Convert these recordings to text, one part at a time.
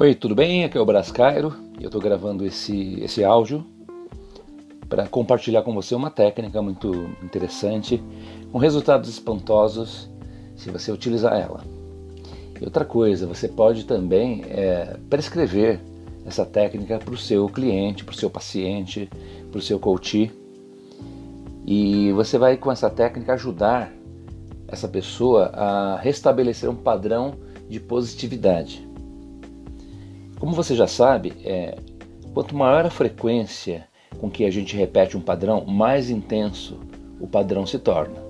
Oi, tudo bem? Aqui é o Brás Cairo e eu estou gravando esse, esse áudio para compartilhar com você uma técnica muito interessante com resultados espantosos se você utilizar ela. E outra coisa, você pode também é, prescrever essa técnica para o seu cliente, para o seu paciente, para o seu coach. E você vai com essa técnica ajudar essa pessoa a restabelecer um padrão de positividade. Como você já sabe, é, quanto maior a frequência com que a gente repete um padrão, mais intenso o padrão se torna.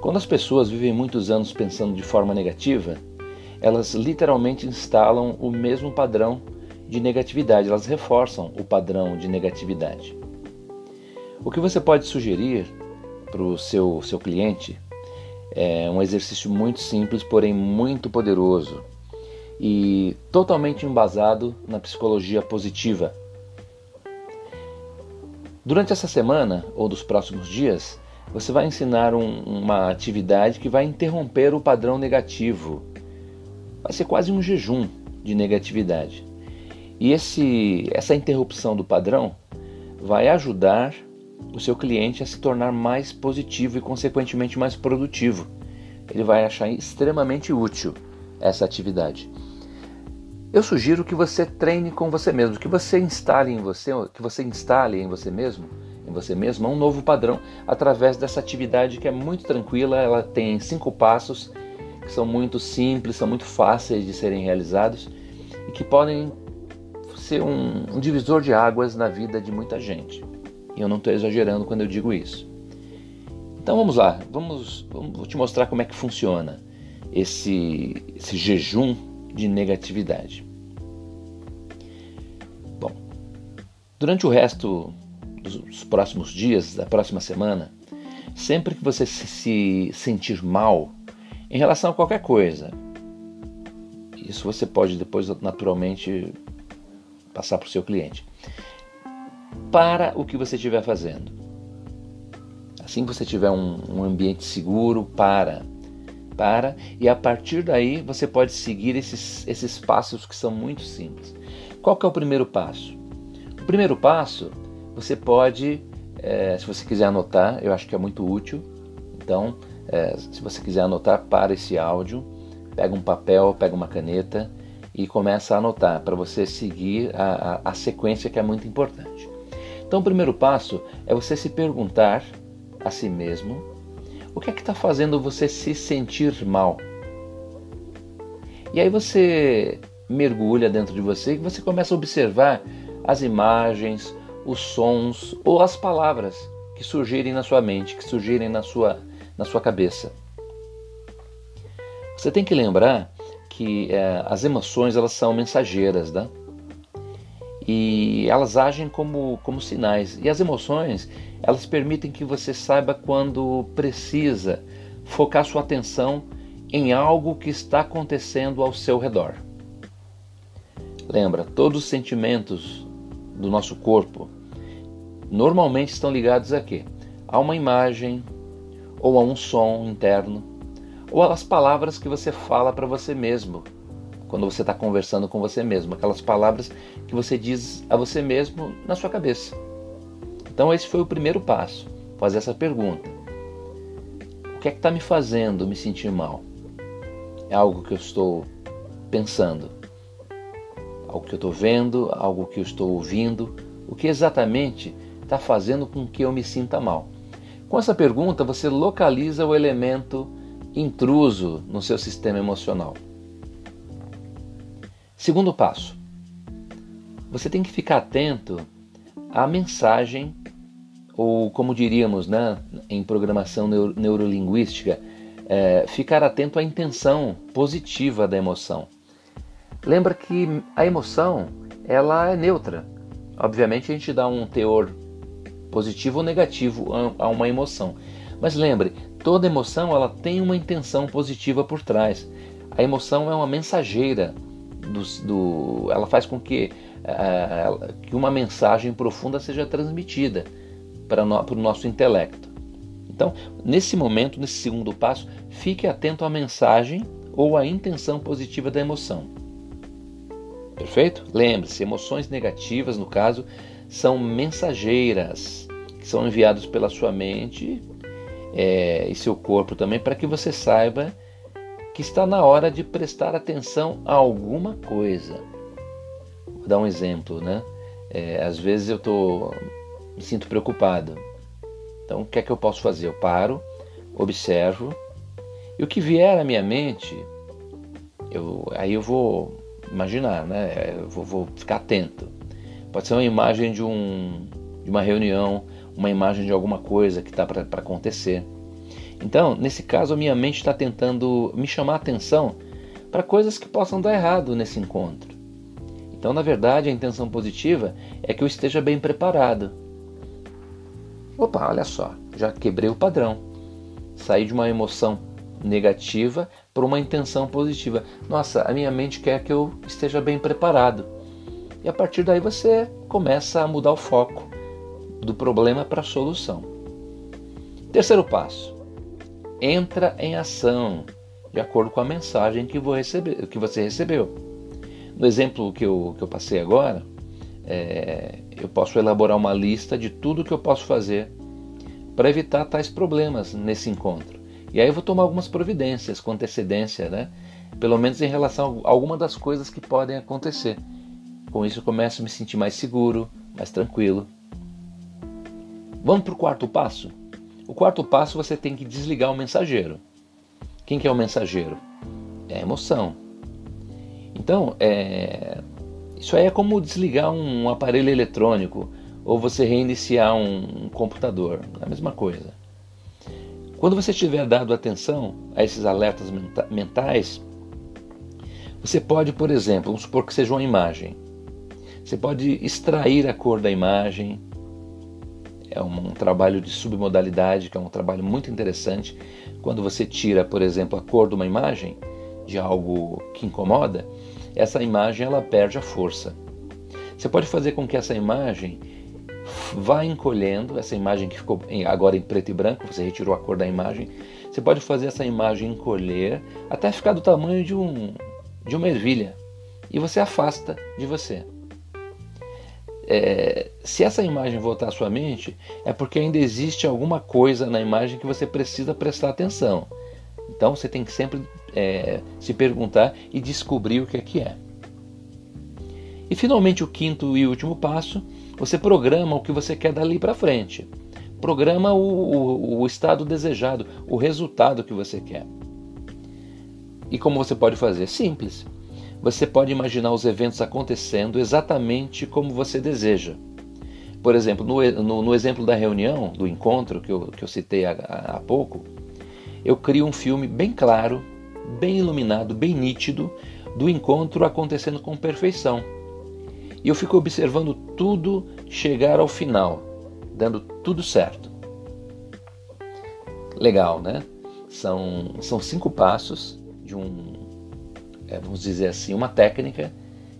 Quando as pessoas vivem muitos anos pensando de forma negativa, elas literalmente instalam o mesmo padrão de negatividade, elas reforçam o padrão de negatividade. O que você pode sugerir para o seu, seu cliente é um exercício muito simples, porém muito poderoso e totalmente embasado na psicologia positiva. Durante essa semana ou dos próximos dias, você vai ensinar um, uma atividade que vai interromper o padrão negativo. Vai ser quase um jejum de negatividade. E esse, essa interrupção do padrão vai ajudar o seu cliente a se tornar mais positivo e, consequentemente, mais produtivo. Ele vai achar extremamente útil essa atividade. Eu sugiro que você treine com você mesmo, que você instale em você, que você instale em você mesmo, em você mesmo, um novo padrão através dessa atividade que é muito tranquila. Ela tem cinco passos que são muito simples, são muito fáceis de serem realizados e que podem ser um, um divisor de águas na vida de muita gente. E eu não estou exagerando quando eu digo isso. Então vamos lá, vamos, vamos vou te mostrar como é que funciona esse, esse jejum de negatividade. Bom, durante o resto dos próximos dias, da próxima semana, sempre que você se sentir mal em relação a qualquer coisa, isso você pode depois naturalmente passar para o seu cliente. Para o que você estiver fazendo. Assim que você tiver um, um ambiente seguro, para para e a partir daí você pode seguir esses, esses passos que são muito simples. Qual que é o primeiro passo? O primeiro passo você pode, é, se você quiser anotar, eu acho que é muito útil. Então, é, se você quiser anotar, para esse áudio, pega um papel, pega uma caneta e começa a anotar para você seguir a, a, a sequência que é muito importante. Então, o primeiro passo é você se perguntar a si mesmo o que é que está fazendo você se sentir mal? E aí você mergulha dentro de você e você começa a observar as imagens, os sons ou as palavras que surgirem na sua mente, que surgirem na sua, na sua cabeça. Você tem que lembrar que é, as emoções elas são mensageiras, né? E elas agem como, como sinais. E as emoções, elas permitem que você saiba quando precisa focar sua atenção em algo que está acontecendo ao seu redor. Lembra, todos os sentimentos do nosso corpo normalmente estão ligados a quê? A uma imagem, ou a um som interno, ou às palavras que você fala para você mesmo quando você está conversando com você mesmo, aquelas palavras que você diz a você mesmo na sua cabeça. Então, esse foi o primeiro passo, fazer essa pergunta: O que é que está me fazendo me sentir mal? É algo que eu estou pensando, algo que eu estou vendo, algo que eu estou ouvindo, o que exatamente está fazendo com que eu me sinta mal? Com essa pergunta, você localiza o elemento intruso no seu sistema emocional. Segundo passo, você tem que ficar atento à mensagem, ou como diríamos né, em programação neuro neurolinguística, é, ficar atento à intenção positiva da emoção. Lembra que a emoção ela é neutra. Obviamente a gente dá um teor positivo ou negativo a uma emoção. Mas lembre, toda emoção ela tem uma intenção positiva por trás. A emoção é uma mensageira do, do ela faz com que, uh, que uma mensagem profunda seja transmitida para, no, o nosso intelecto. Então, nesse momento, nesse segundo passo, fique atento à mensagem ou à intenção positiva da emoção. Perfeito? Lembre-se, emoções negativas, no caso, são mensageiras que são enviadas pela sua mente é, e seu corpo também para que você saiba que está na hora de prestar atenção a alguma coisa. Vou dar um exemplo, né? É, às vezes eu tô, me sinto preocupado. Então, o que é que eu posso fazer? Eu paro, observo e o que vier à minha mente, eu, aí eu vou imaginar, né? Eu vou, vou ficar atento. Pode ser uma imagem de, um, de uma reunião, uma imagem de alguma coisa que está para acontecer. Então, nesse caso, a minha mente está tentando me chamar a atenção para coisas que possam dar errado nesse encontro. Então, na verdade, a intenção positiva é que eu esteja bem preparado. Opa, olha só, já quebrei o padrão. Saí de uma emoção negativa para uma intenção positiva. Nossa, a minha mente quer que eu esteja bem preparado. E a partir daí você começa a mudar o foco do problema para a solução. Terceiro passo: entra em ação de acordo com a mensagem que, receber, que você recebeu. No exemplo que eu, que eu passei agora, é, eu posso elaborar uma lista de tudo que eu posso fazer para evitar tais problemas nesse encontro. E aí eu vou tomar algumas providências com antecedência, né? pelo menos em relação a alguma das coisas que podem acontecer. Com isso eu começo a me sentir mais seguro, mais tranquilo. Vamos para o quarto passo? O quarto passo você tem que desligar o mensageiro. Quem que é o mensageiro? É a emoção. Então, é... isso aí é como desligar um aparelho eletrônico ou você reiniciar um computador. É a mesma coisa. Quando você tiver dado atenção a esses alertas mentais, você pode, por exemplo, vamos supor que seja uma imagem. Você pode extrair a cor da imagem. É um, um, trabalho de submodalidade, que é um trabalho muito interessante. Quando você tira, por exemplo, a cor de uma imagem, de algo que incomoda, essa imagem ela perde a força. Você pode fazer com que essa imagem vá encolhendo, essa imagem que ficou agora em preto e branco, você retirou a cor da imagem, você pode fazer essa imagem encolher até ficar do tamanho de, um, de uma ervilha e você afasta de você é, se essa imagem voltar à sua mente, é porque ainda existe alguma coisa na imagem que você precisa prestar atenção. Então você tem que sempre é, se perguntar e descobrir o que é que é. E finalmente o quinto e último passo, você programa o que você quer dali para frente. Programa o, o, o estado desejado, o resultado que você quer. E como você pode fazer? Simples você pode imaginar os eventos acontecendo exatamente como você deseja. Por exemplo, no, no, no exemplo da reunião, do encontro que eu, que eu citei há, há pouco, eu crio um filme bem claro, bem iluminado, bem nítido, do encontro acontecendo com perfeição. E eu fico observando tudo chegar ao final, dando tudo certo. Legal, né? São, são cinco passos de um é, vamos dizer assim, uma técnica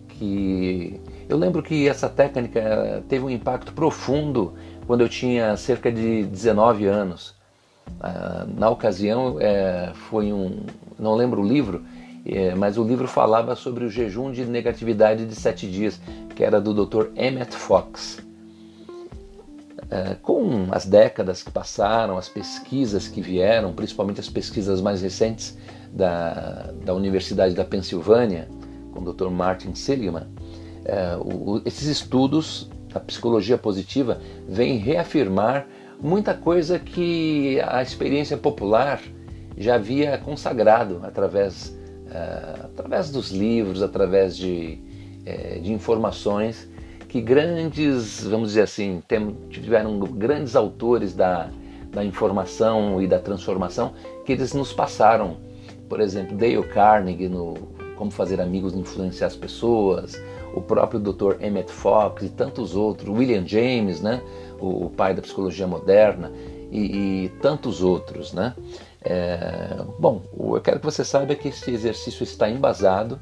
que eu lembro que essa técnica teve um impacto profundo quando eu tinha cerca de 19 anos. Ah, na ocasião é, foi um, não lembro o livro, é, mas o livro falava sobre o jejum de negatividade de sete dias, que era do Dr. Emmett Fox. É, com as décadas que passaram, as pesquisas que vieram, principalmente as pesquisas mais recentes da, da Universidade da Pensilvânia, com o Dr. Martin Seligman, é, o, esses estudos da psicologia positiva vêm reafirmar muita coisa que a experiência popular já havia consagrado através, é, através dos livros, através de, é, de informações que grandes, vamos dizer assim, tem, tiveram grandes autores da, da informação e da transformação que eles nos passaram. Por exemplo, Dale Carnegie no Como Fazer Amigos Influenciar as Pessoas, o próprio Dr. Emmett Fox e tantos outros, William James, né, o, o pai da psicologia moderna, e, e tantos outros. Né? É, bom, eu quero que você saiba que esse exercício está embasado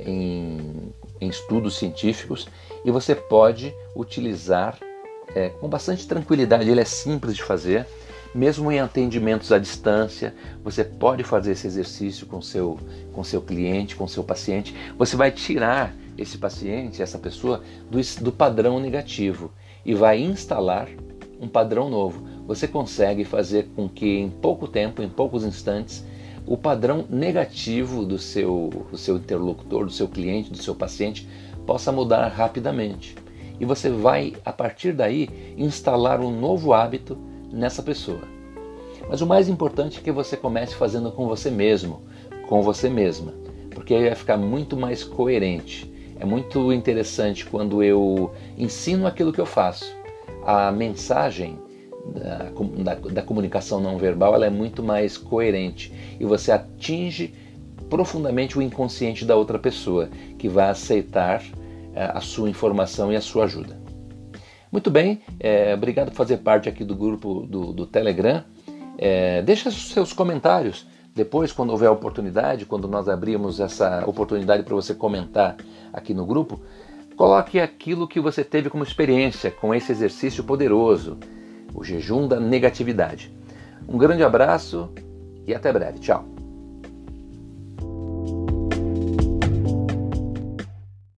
em, em estudos científicos e você pode utilizar é, com bastante tranquilidade. Ele é simples de fazer, mesmo em atendimentos à distância. Você pode fazer esse exercício com seu com seu cliente, com seu paciente. Você vai tirar esse paciente, essa pessoa, do, do padrão negativo e vai instalar um padrão novo. Você consegue fazer com que em pouco tempo, em poucos instantes, o padrão negativo do seu, do seu interlocutor, do seu cliente, do seu paciente possa mudar rapidamente. E você vai, a partir daí, instalar um novo hábito nessa pessoa. Mas o mais importante é que você comece fazendo com você mesmo, com você mesma, porque aí vai ficar muito mais coerente. É muito interessante quando eu ensino aquilo que eu faço. A mensagem da, da, da comunicação não verbal ela é muito mais coerente e você atinge profundamente o inconsciente da outra pessoa, que vai aceitar é, a sua informação e a sua ajuda. Muito bem, é, obrigado por fazer parte aqui do grupo do, do Telegram. É, deixa seus comentários depois, quando houver oportunidade, quando nós abrirmos essa oportunidade para você comentar aqui no grupo, coloque aquilo que você teve como experiência com esse exercício poderoso, o jejum da negatividade. Um grande abraço e até breve. Tchau.